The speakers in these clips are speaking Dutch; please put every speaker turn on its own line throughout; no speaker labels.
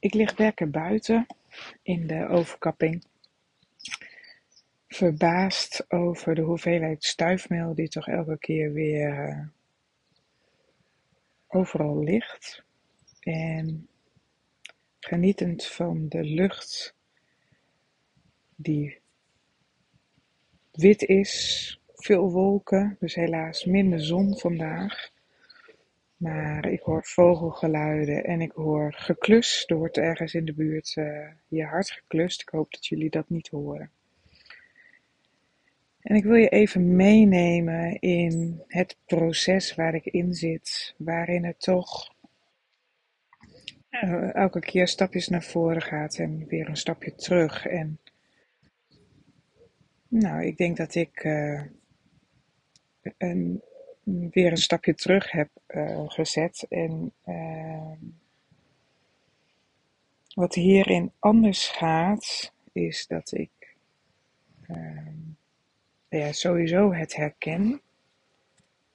Ik lig lekker buiten in de overkapping. Verbaasd over de hoeveelheid stuifmeel die toch elke keer weer uh, overal ligt. En genietend van de lucht die wit is, veel wolken, dus helaas minder zon vandaag. Maar ik hoor vogelgeluiden en ik hoor geklus. Er wordt ergens in de buurt uh, je hard geklust. Ik hoop dat jullie dat niet horen. En ik wil je even meenemen in het proces waar ik in zit, waarin het toch uh, elke keer stapjes naar voren gaat en weer een stapje terug. En nou, ik denk dat ik uh, een weer een stapje terug heb uh, gezet. En uh, wat hierin anders gaat, is dat ik uh, ja, sowieso het herken.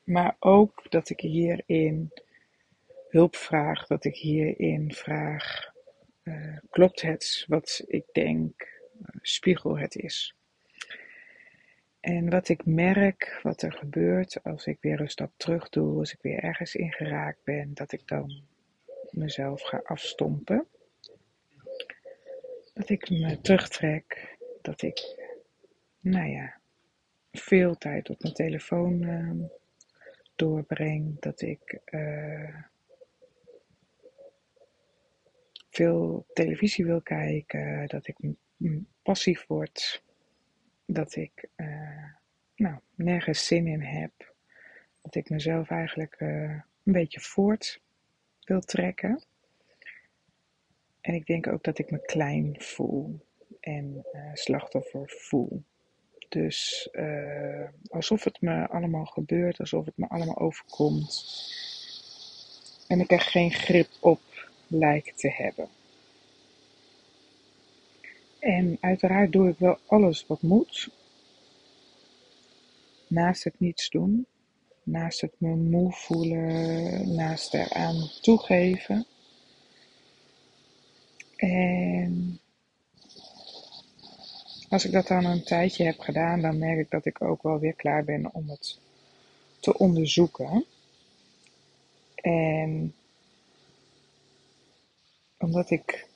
Maar ook dat ik hierin hulp vraag, dat ik hierin vraag, uh, klopt het wat ik denk, spiegel het is. En wat ik merk, wat er gebeurt als ik weer een stap terug doe, als ik weer ergens ingeraakt ben, dat ik dan mezelf ga afstompen. Dat ik me terugtrek, dat ik, nou ja, veel tijd op mijn telefoon uh, doorbreng, dat ik uh, veel televisie wil kijken, dat ik passief word dat ik uh, nou, nergens zin in heb. Dat ik mezelf eigenlijk uh, een beetje voort wil trekken. En ik denk ook dat ik me klein voel en uh, slachtoffer voel. Dus alsof het me allemaal gebeurt, alsof het me allemaal overkomt. En ik er geen grip op lijkt te hebben. En uiteraard doe ik wel alles wat moet. Naast het niets doen, naast het me moe voelen, naast eraan toegeven. En als ik dat dan een tijdje heb gedaan, dan merk ik dat ik ook wel weer klaar ben om het te onderzoeken. En omdat ik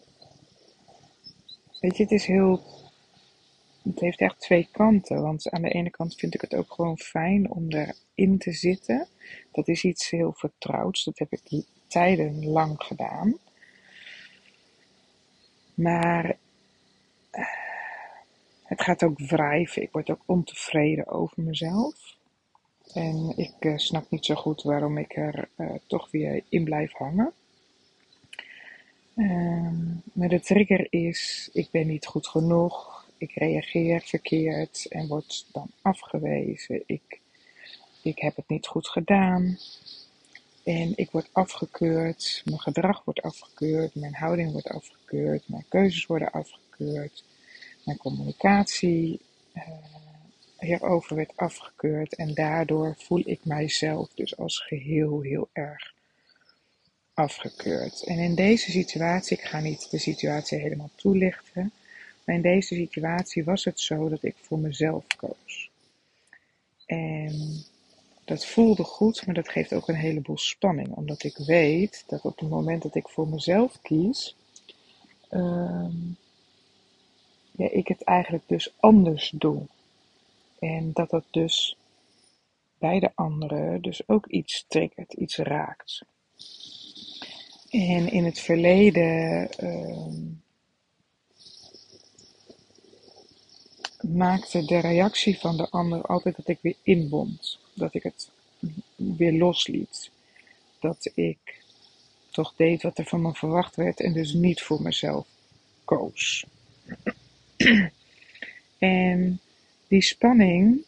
Weet je, het is heel. Het heeft echt twee kanten. Want aan de ene kant vind ik het ook gewoon fijn om erin te zitten. Dat is iets heel vertrouwds. Dat heb ik tijdenlang gedaan. Maar eh, het gaat ook wrijven. Ik word ook ontevreden over mezelf. En ik uh, snap niet zo goed waarom ik er uh, toch weer in blijf hangen. Um, maar de trigger is, ik ben niet goed genoeg, ik reageer verkeerd en word dan afgewezen. Ik, ik heb het niet goed gedaan en ik word afgekeurd, mijn gedrag wordt afgekeurd, mijn houding wordt afgekeurd, mijn keuzes worden afgekeurd, mijn communicatie uh, hierover werd afgekeurd en daardoor voel ik mijzelf dus als geheel heel erg afgekeurd. En in deze situatie, ik ga niet de situatie helemaal toelichten, maar in deze situatie was het zo dat ik voor mezelf koos. En dat voelde goed, maar dat geeft ook een heleboel spanning, omdat ik weet dat op het moment dat ik voor mezelf kies, um, ja, ik het eigenlijk dus anders doe. En dat dat dus bij de anderen dus ook iets triggert, iets raakt. En in het verleden uh, maakte de reactie van de ander altijd dat ik weer inbond. Dat ik het weer losliet. Dat ik toch deed wat er van me verwacht werd en dus niet voor mezelf koos. en die spanning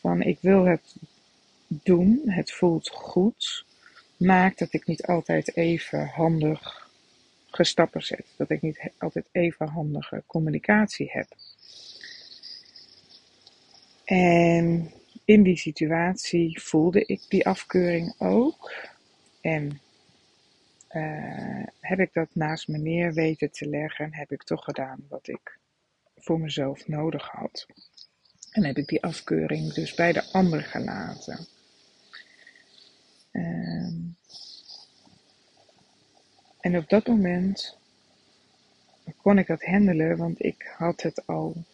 van ik wil het doen, het voelt goed, maakt dat ik niet altijd even handig gestappen zet. Dat ik niet altijd even handige communicatie heb. En in die situatie voelde ik die afkeuring ook. En uh, heb ik dat naast me neer weten te leggen en heb ik toch gedaan wat ik voor mezelf nodig had. En heb ik die afkeuring dus bij de ander gelaten. Uh, en op dat moment kon ik dat handelen, want ik had het al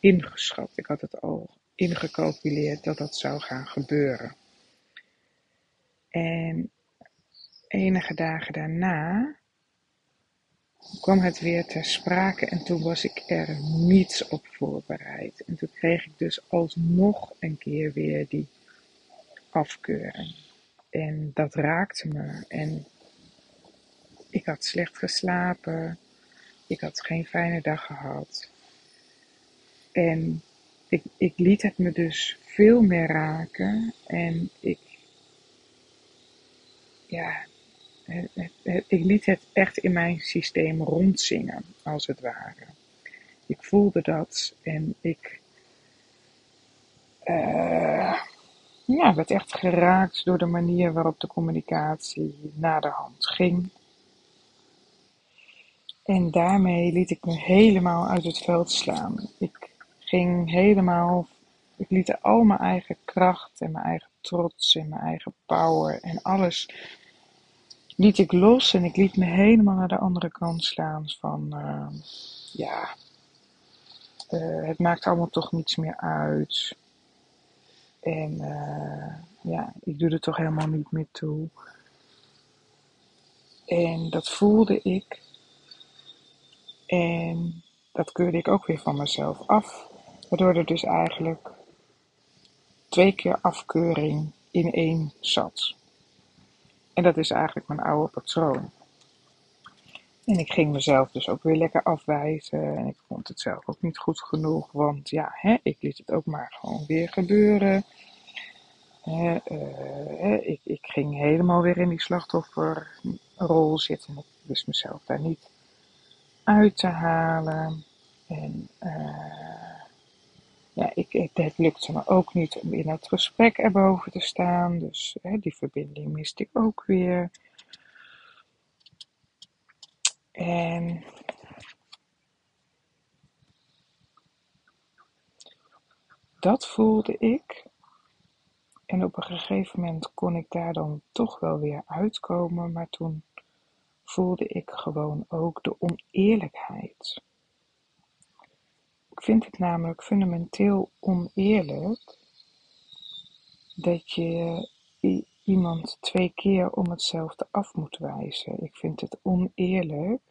ingeschat. Ik had het al ingecalculeerd dat dat zou gaan gebeuren. En enige dagen daarna kwam het weer ter sprake en toen was ik er niets op voorbereid. En toen kreeg ik dus alsnog een keer weer die afkeuring. En dat raakte me. En ik had slecht geslapen. Ik had geen fijne dag gehad. En ik, ik liet het me dus veel meer raken. En ik, ja, ik liet het echt in mijn systeem rondzingen, als het ware. Ik voelde dat en ik uh, ja, werd echt geraakt door de manier waarop de communicatie naar de hand ging. En daarmee liet ik me helemaal uit het veld slaan. Ik ging helemaal, ik liet al mijn eigen kracht en mijn eigen trots en mijn eigen power en alles liet ik los en ik liet me helemaal naar de andere kant slaan van, uh, ja, uh, het maakt allemaal toch niets meer uit. En uh, ja, ik doe er toch helemaal niet meer toe. En dat voelde ik. En dat keurde ik ook weer van mezelf af. Waardoor er dus eigenlijk twee keer afkeuring in één zat. En dat is eigenlijk mijn oude patroon. En ik ging mezelf dus ook weer lekker afwijzen. En ik vond het zelf ook niet goed genoeg. Want ja, hè, ik liet het ook maar gewoon weer gebeuren. Hè, uh, ik, ik ging helemaal weer in die slachtofferrol zitten. Ik wist mezelf daar niet uit te halen. En uh, ja, ik, het lukte me ook niet om in het gesprek erboven te staan. Dus hè, die verbinding miste ik ook weer. En dat voelde ik. En op een gegeven moment kon ik daar dan toch wel weer uitkomen. Maar toen voelde ik gewoon ook de oneerlijkheid. Ik vind het namelijk fundamenteel oneerlijk dat je iemand twee keer om hetzelfde af moet wijzen. Ik vind het oneerlijk,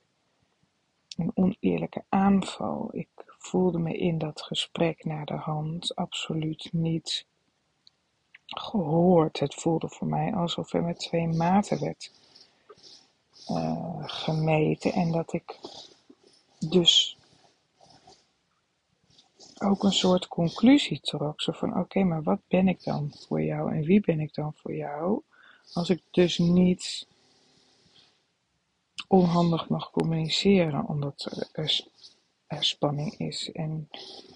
een oneerlijke aanval. Ik voelde me in dat gesprek naar de hand absoluut niet gehoord. Het voelde voor mij alsof er met twee maten werd uh, gemeten en dat ik dus ook een soort conclusie trok. Zo van, oké, maar wat ben ik dan voor jou en wie ben ik dan voor jou? Als ik dus niet onhandig mag communiceren omdat er, er spanning is. En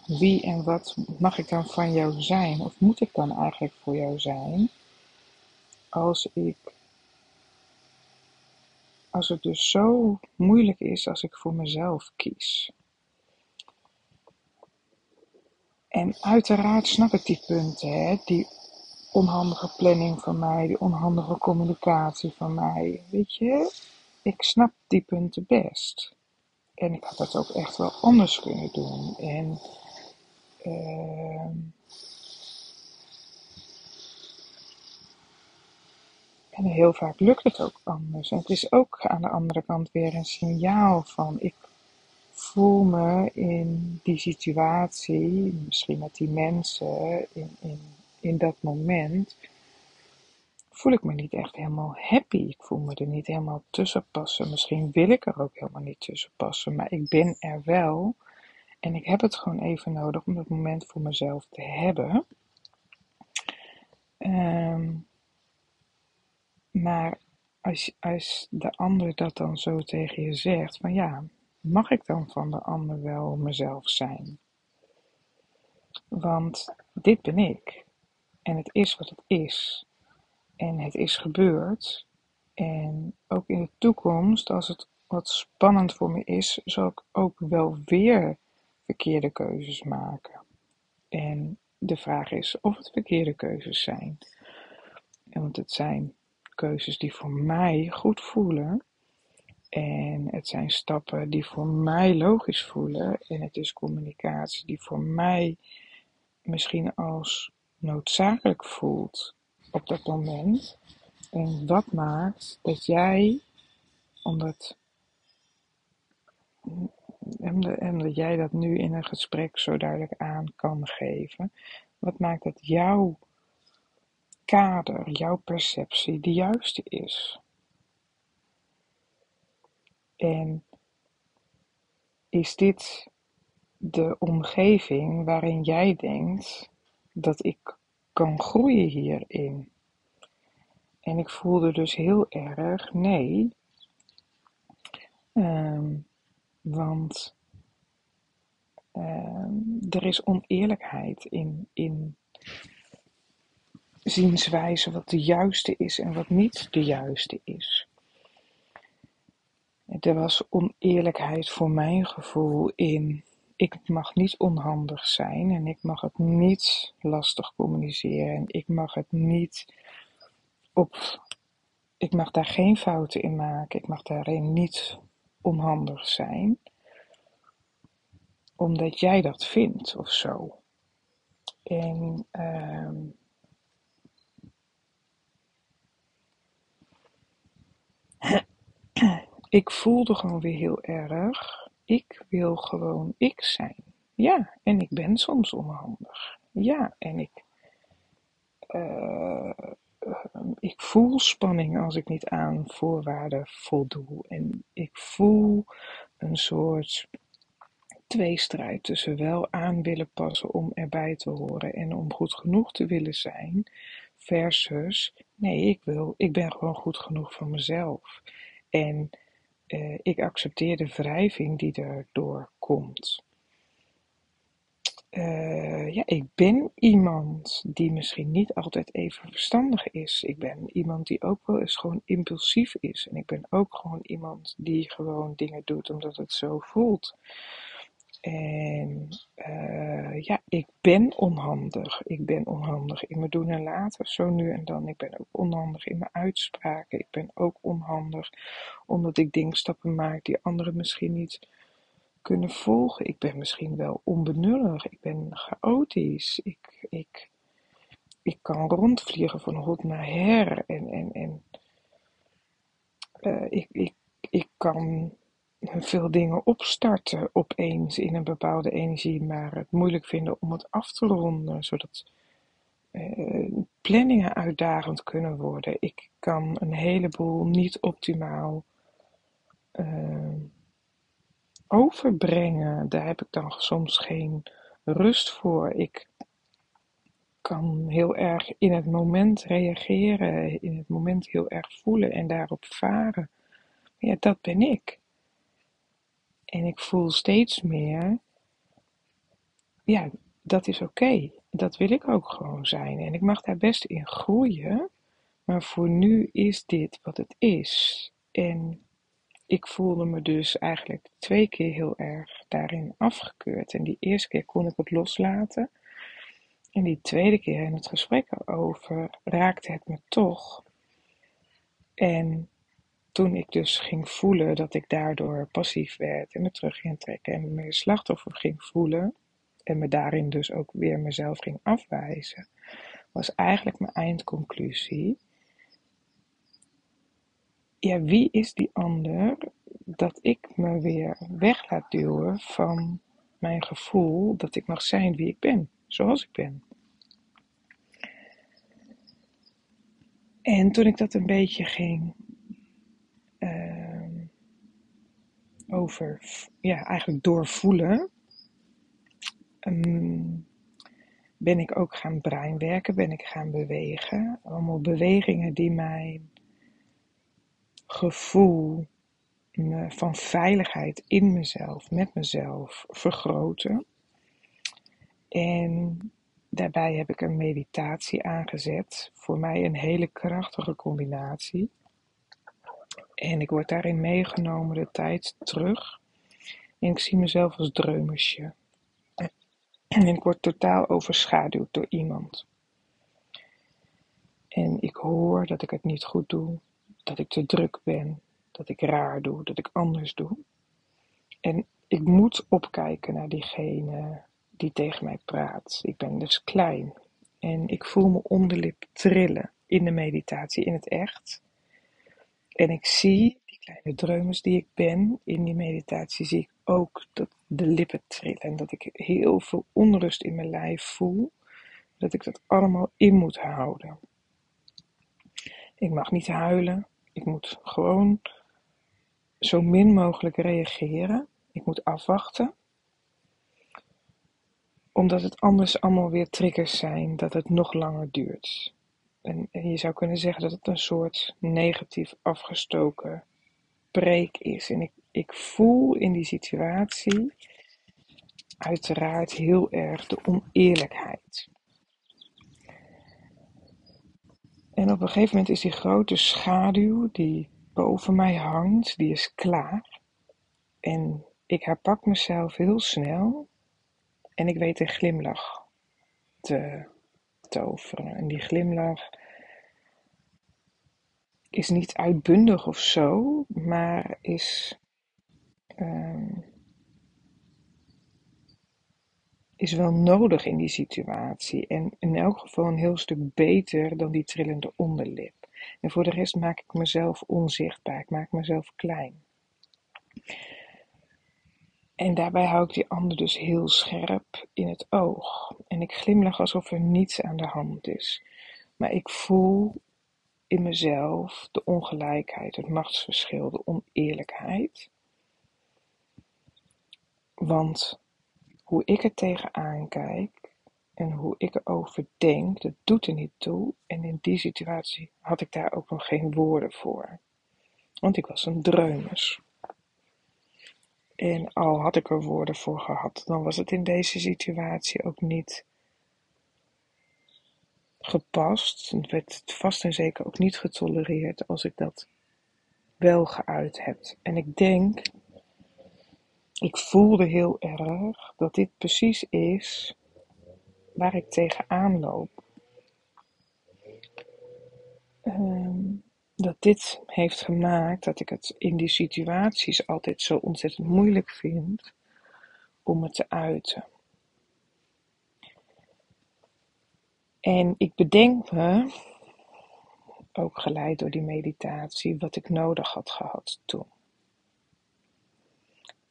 wie en wat mag ik dan van jou zijn? Of moet ik dan eigenlijk voor jou zijn? Als ik als het dus zo moeilijk is als ik voor mezelf kies. En uiteraard snap ik die punten, hè? die onhandige planning van mij, die onhandige communicatie van mij. Weet je, ik snap die punten best. En ik had dat ook echt wel anders kunnen doen. En uh, En heel vaak lukt het ook anders. En het is ook aan de andere kant weer een signaal van ik voel me in die situatie, misschien met die mensen, in, in, in dat moment, voel ik me niet echt helemaal happy. Ik voel me er niet helemaal tussen passen. Misschien wil ik er ook helemaal niet tussen passen, maar ik ben er wel. En ik heb het gewoon even nodig om dat moment voor mezelf te hebben. Um, maar als, als de ander dat dan zo tegen je zegt, van ja, mag ik dan van de ander wel mezelf zijn? Want dit ben ik. En het is wat het is. En het is gebeurd. En ook in de toekomst, als het wat spannend voor me is, zal ik ook wel weer verkeerde keuzes maken. En de vraag is of het verkeerde keuzes zijn. Want het zijn keuzes die voor mij goed voelen. En het zijn stappen die voor mij logisch voelen. En het is communicatie die voor mij misschien als noodzakelijk voelt op dat moment. En wat maakt dat jij, omdat, dat jij dat nu in een gesprek zo duidelijk aan kan geven, wat maakt dat jouw kader, jouw perceptie de juiste is? En is dit de omgeving waarin jij denkt dat ik kan groeien hierin? En ik voelde dus heel erg nee. Ehm, want ehm, er is oneerlijkheid in, in zienswijze wat de juiste is en wat niet de juiste is. Er was oneerlijkheid voor mijn gevoel in ik mag niet onhandig zijn en ik mag het niet lastig communiceren en ik mag het niet op, ik mag daar geen fouten in maken, ik mag daarin niet onhandig zijn, omdat jij dat vindt of zo. En uh, ik voelde gewoon weer heel erg, ik wil gewoon ik zijn. Ja, en ik ben soms onhandig. Ja, en ik, uh, ik voel spanning als ik niet aan voorwaarden voldoe. En ik voel een soort tweestrijd tussen wel aan willen passen om erbij te horen en om goed genoeg te willen zijn, versus nee, ik wil, ik ben gewoon goed genoeg voor mezelf. En ik accepteer de wrijving die erdoor komt. Uh, ja, ik ben iemand die misschien niet altijd even verstandig is. Ik ben iemand die ook wel eens gewoon impulsief is. En ik ben ook gewoon iemand die gewoon dingen doet omdat het zo voelt. En uh, ja, ik ben onhandig. Ik ben onhandig in mijn doen en laten, zo nu en dan. Ik ben ook onhandig in mijn uitspraken. Ik ben ook onhandig omdat ik denkstappen maak die anderen misschien niet kunnen volgen. Ik ben misschien wel onbenullig. Ik ben chaotisch. Ik, ik, ik kan rondvliegen van hot naar her. En, en, en uh, ik, ik, ik kan veel dingen opstarten opeens in een bepaalde energie, maar het moeilijk vinden om het af te ronden, zodat uh, planningen uitdagend kunnen worden. Ik kan een heleboel niet optimaal uh, overbrengen. Daar heb ik dan soms geen rust voor. Ik kan heel erg in het moment reageren, in het moment heel erg voelen en daarop varen. Ja, dat ben ik. En ik voel steeds meer, ja, dat is oké. Dat wil ik ook gewoon zijn. En ik mag daar best in groeien. Maar voor nu is dit wat het is. En ik voelde me dus eigenlijk twee keer heel erg daarin afgekeurd. En die eerste keer kon ik het loslaten. En die tweede keer in het gesprek erover raakte het me toch. En toen ik dus ging voelen dat ik daardoor passief werd en me terug ging trekken en me slachtoffer ging voelen en me daarin dus ook weer mezelf ging afwijzen, was eigenlijk mijn eindconclusie. Ja, wie is die ander dat ik me weer weg laat duwen van mijn gevoel dat ik mag zijn wie ik ben, zoals ik ben. En toen ik dat een beetje ging uh, over, ja, eigenlijk doorvoelen, um, ben ik ook gaan breinwerken, ben ik gaan bewegen. Allemaal bewegingen die mijn gevoel van veiligheid in mezelf, met mezelf vergroten. En daarbij heb ik een meditatie aangezet. Voor mij een hele krachtige combinatie. En ik word daarin meegenomen de tijd terug. En ik zie mezelf als dreumersje. En ik word totaal overschaduwd door iemand. En ik hoor dat ik het niet goed doe, dat ik te druk ben, dat ik raar doe, dat ik anders doe. En ik moet opkijken naar diegene die tegen mij praat. Ik ben dus klein en ik voel mijn onderlip trillen in de meditatie, in het echt. En ik zie die kleine dreumes die ik ben in die meditatie, zie ik ook dat de lippen trillen en dat ik heel veel onrust in mijn lijf voel. Dat ik dat allemaal in moet houden. Ik mag niet huilen. Ik moet gewoon zo min mogelijk reageren. Ik moet afwachten. Omdat het anders allemaal weer triggers zijn dat het nog langer duurt. En, je zou kunnen zeggen dat het een soort negatief afgestoken preek is. En ik, ik voel in die situatie uiteraard heel erg de oneerlijkheid. En op een gegeven moment is die grote schaduw die boven mij hangt, die is klaar. En ik herpak mezelf heel snel en ik weet een glimlach te En die glimlach is niet uitbundig of zo, maar is uh, is wel nodig in die situatie. En in elk geval een heel stuk beter dan die trillende onderlip. En voor de rest maak ik mezelf onzichtbaar. Ik maak mezelf klein. En daarbij hou ik die ander dus heel scherp in het oog. En ik glimlach alsof er niets aan de hand is. Maar ik voel in mezelf de ongelijkheid, het machtsverschil, de oneerlijkheid. Want hoe ik er tegenaan kijk en hoe ik erover denk, dat doet er niet toe. En in die situatie had ik daar ook nog geen woorden voor. Want ik was een dreumes. En al had ik er woorden voor gehad, dan was het in deze situatie ook niet gepast. Het werd vast en zeker ook niet getolereerd als ik dat wel geuit heb. En ik denk ik voelde heel erg dat dit precies is waar ik tegenaan loop. Ehm, dat dit heeft gemaakt dat ik het in die situaties altijd zo ontzettend moeilijk vind om het te uiten. En ik bedenk me, ook geleid door die meditatie, wat ik nodig had gehad toen.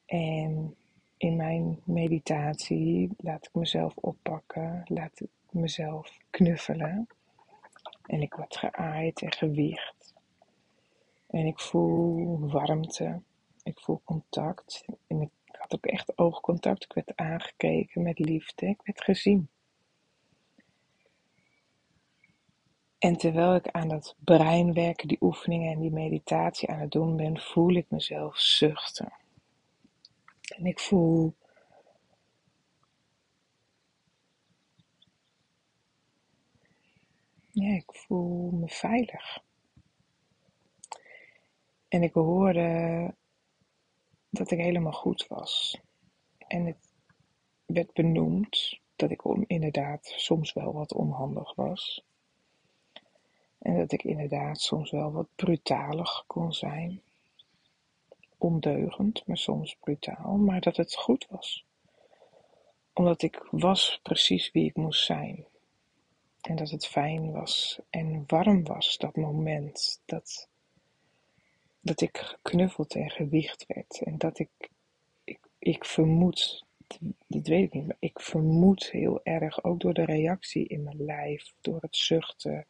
En in mijn meditatie laat ik mezelf oppakken, laat ik mezelf knuffelen. En ik word geaaid en gewicht. En ik voel warmte. Ik voel contact. En ik had ook echt oogcontact. Ik werd aangekeken met liefde. Ik werd gezien. En terwijl ik aan dat brein werken, die oefeningen en die meditatie aan het doen ben, voel ik mezelf zuchten. En ik voel ja, ik voel me veilig. En ik hoorde dat ik helemaal goed was. En het werd benoemd dat ik inderdaad soms wel wat onhandig was. En dat ik inderdaad soms wel wat brutalig kon zijn ondeugend, maar soms brutaal, maar dat het goed was. Omdat ik was precies wie ik moest zijn. En dat het fijn was en warm was, dat moment. Dat, dat ik geknuffeld en gewicht werd. En dat ik, ik, ik vermoed, dat weet ik niet, maar ik vermoed heel erg, ook door de reactie in mijn lijf, door het zuchten,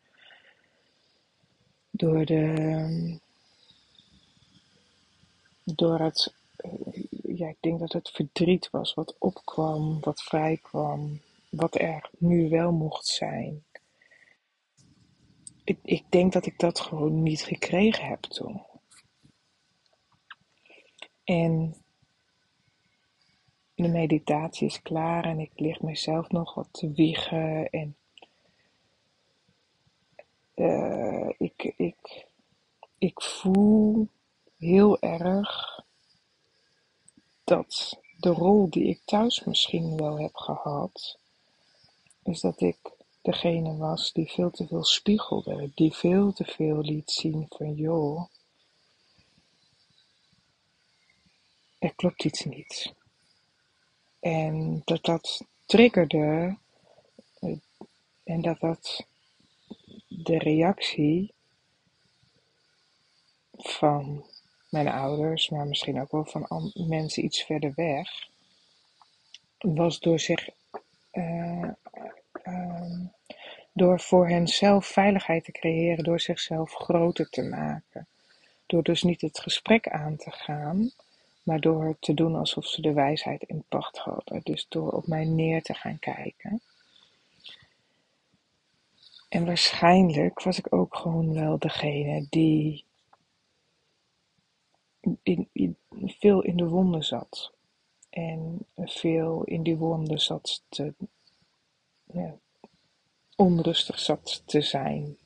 door de, door het, ja, ik denk dat het verdriet was wat opkwam, wat vrijkwam, wat er nu wel mocht zijn. Ik, ik denk dat ik dat gewoon niet gekregen heb toen. En de meditatie is klaar en ik lig mezelf nog wat te wiegen en uh, ik, ik, ik voel heel erg dat de rol die ik thuis misschien wel heb gehad, is dat ik degene was die veel te veel spiegelde, die veel te veel liet zien van joh, er klopt iets niet. En dat dat triggerde eh, en dat dat de reactie van mijn ouders, maar misschien ook wel van mensen iets verder weg, was door zich uh, uh, door voor henzelf veiligheid te creëren, door zichzelf groter te maken. Door dus niet het gesprek aan te gaan, maar door te doen alsof ze de wijsheid in pacht hadden. Dus door op mij neer te gaan kijken. En waarschijnlijk was ik ook gewoon wel degene die in, veel in de wonden zat. En veel in die wonden zat te, ja, onrustig zat te zijn.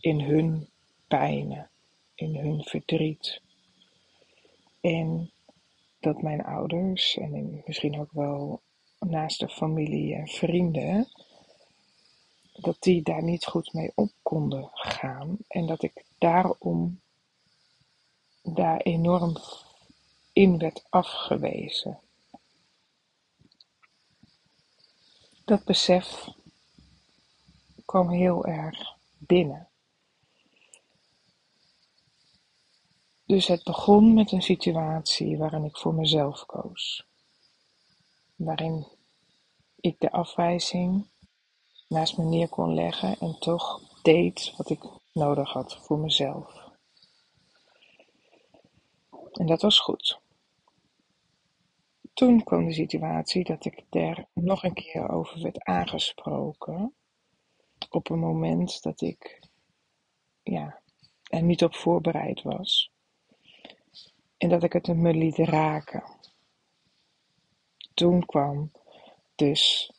In hun pijnen, in hun verdriet. En dat mijn ouders en misschien ook wel naast de familie en vrienden, dat die daar niet goed mee op konden gaan. En dat ik daarom daar enorm in werd afgewezen. Dat besef kwam heel erg binnen. Dus het begon met een situatie waarin ik voor mezelf koos. Waarin ik de afwijzing naast me neer kon leggen en toch deed wat ik nodig had voor mezelf. En dat was goed. Toen kwam de situatie dat ik er nog een keer over werd aangesproken. Op een moment dat ik ja, er niet op voorbereid was. En dat ik het me liet raken. Toen kwam dus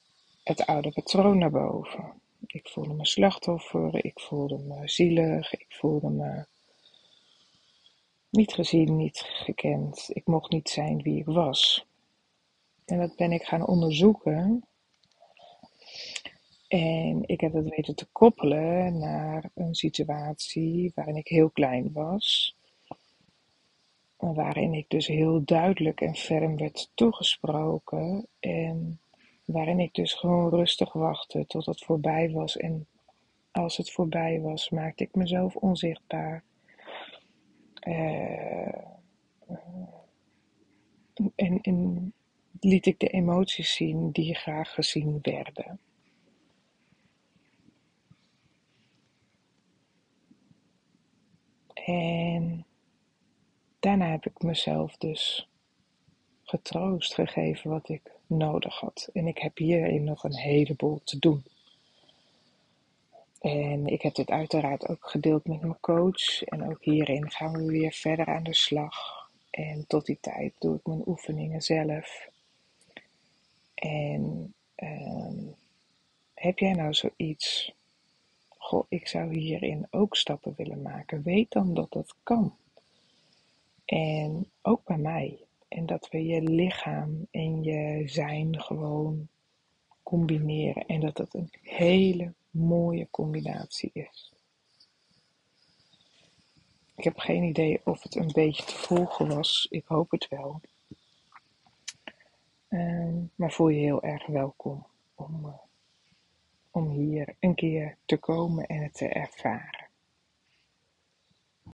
het oude patroon naar boven. Ik voelde me slachtoffer, ik voelde me zielig, ik voelde me niet gezien, niet gekend. Ik mocht niet zijn wie ik was. En dat ben ik gaan onderzoeken. En ik heb dat weten te koppelen naar een situatie waarin ik heel klein was. Waarin ik dus heel duidelijk en ferm werd toegesproken. En waarin ik dus gewoon rustig wachtte tot het voorbij was. En als het voorbij was, maakte ik mezelf onzichtbaar. Uh, en, en liet ik de emoties zien die graag gezien werden. En daarna heb ik mezelf dus getroost gegeven wat ik nodig had. En ik heb hierin nog een heleboel te doen. En ik heb dit uiteraard ook gedeeld met mijn coach. En ook hierin gaan we weer verder aan de slag. En tot die tijd doe ik mijn oefeningen zelf. En ehm, heb jij nou zoiets? Goh, ik zou hierin ook stappen willen maken. Weet dan dat dat kan. En ook bij mij. En dat we je lichaam en je zijn gewoon combineren. En dat dat een hele mooie combinatie is. Ik heb geen idee of het een beetje te volgen was. Ik hoop het wel. Ehm, maar voel je heel erg welkom om, uh, om hier een keer te komen en het te ervaren.